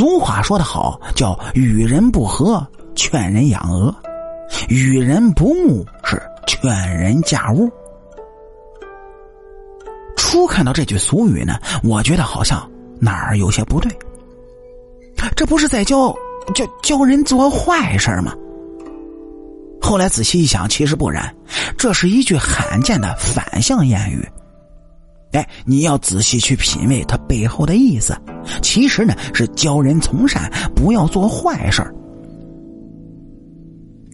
俗话说得好，叫与人不和，劝人养鹅；与人不睦，是劝人嫁屋。初看到这句俗语呢，我觉得好像哪儿有些不对。这不是在教教教人做坏事吗？后来仔细一想，其实不然，这是一句罕见的反向谚语。哎，你要仔细去品味它背后的意思，其实呢是教人从善，不要做坏事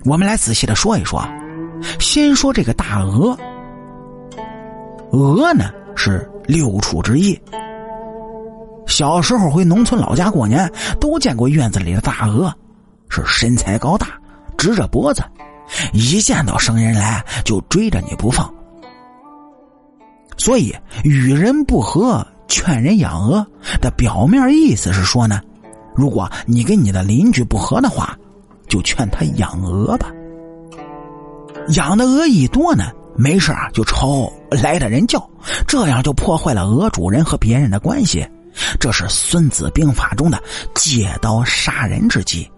我们来仔细的说一说，先说这个大鹅，鹅呢是六畜之一。小时候回农村老家过年，都见过院子里的大鹅，是身材高大，直着脖子。一见到生人来就追着你不放，所以与人不和，劝人养鹅的表面意思是说呢，如果你跟你的邻居不和的话，就劝他养鹅吧。养的鹅一多呢，没事啊就朝来的人叫，这样就破坏了鹅主人和别人的关系，这是《孙子兵法》中的借刀杀人之计。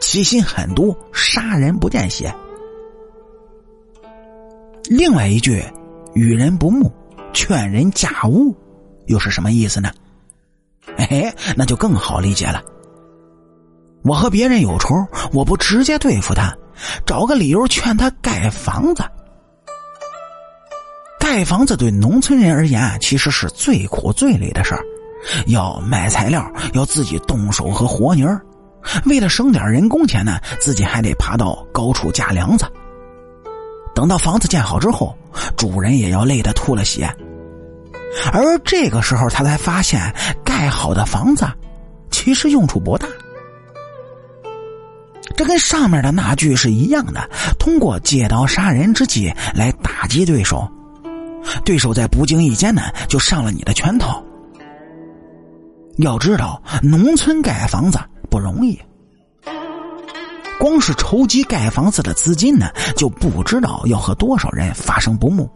其心狠毒，杀人不见血。另外一句“与人不睦，劝人家务”，又是什么意思呢？哎，那就更好理解了。我和别人有仇，我不直接对付他，找个理由劝他盖房子。盖房子对农村人而言，其实是最苦最累的事儿，要买材料，要自己动手和和泥儿。为了省点人工钱呢，自己还得爬到高处架梁子。等到房子建好之后，主人也要累得吐了血。而这个时候，他才发现盖好的房子其实用处不大。这跟上面的那句是一样的，通过借刀杀人之计来打击对手，对手在不经意间呢就上了你的圈套。要知道，农村盖房子。不容易，光是筹集盖房子的资金呢，就不知道要和多少人发生不睦。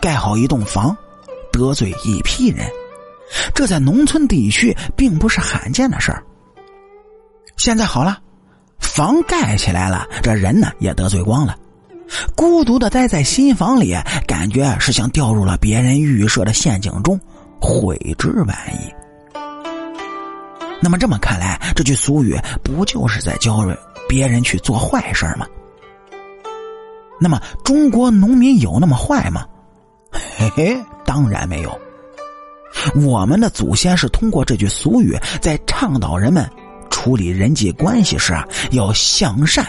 盖好一栋房，得罪一批人，这在农村地区并不是罕见的事儿。现在好了，房盖起来了，这人呢也得罪光了，孤独的待在新房里，感觉是像掉入了别人预设的陷阱中，悔之晚矣。那么这么看来，这句俗语不就是在教人别人去做坏事吗？那么中国农民有那么坏吗？嘿嘿，当然没有。我们的祖先是通过这句俗语，在倡导人们处理人际关系时啊，要向善，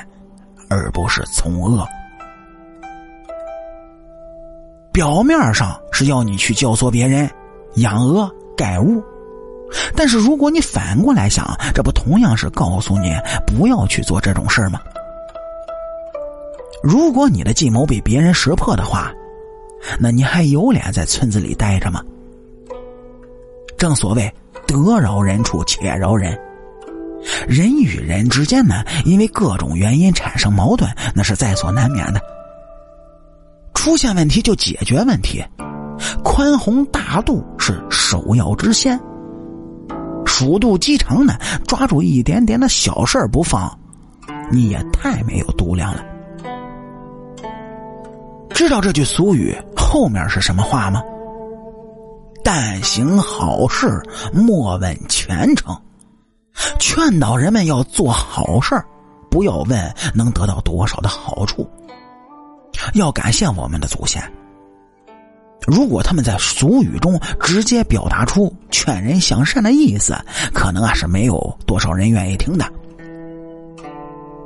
而不是从恶。表面上是要你去教唆别人养鹅盖屋。但是如果你反过来想，这不同样是告诉你不要去做这种事吗？如果你的计谋被别人识破的话，那你还有脸在村子里待着吗？正所谓得饶人处且饶人，人与人之间呢，因为各种原因产生矛盾，那是在所难免的。出现问题就解决问题，宽宏大度是首要之先。鼠肚鸡肠呢？抓住一点点的小事不放，你也太没有度量了。知道这句俗语后面是什么话吗？但行好事，莫问前程。劝导人们要做好事不要问能得到多少的好处。要感谢我们的祖先。如果他们在俗语中直接表达出劝人向善的意思，可能啊是没有多少人愿意听的。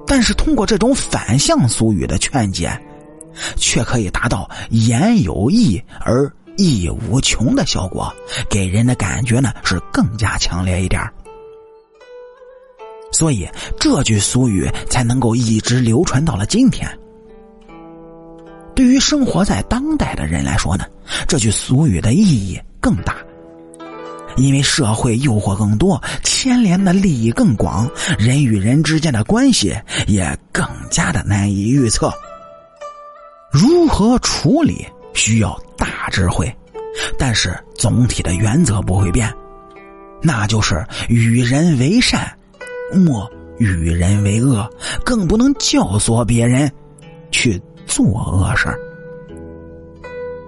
但是通过这种反向俗语的劝解，却可以达到言有意而意无穷的效果，给人的感觉呢是更加强烈一点所以这句俗语才能够一直流传到了今天。对于生活在当代的人来说呢，这句俗语的意义更大，因为社会诱惑更多，牵连的利益更广，人与人之间的关系也更加的难以预测。如何处理需要大智慧，但是总体的原则不会变，那就是与人为善，莫与人为恶，更不能教唆别人去做恶事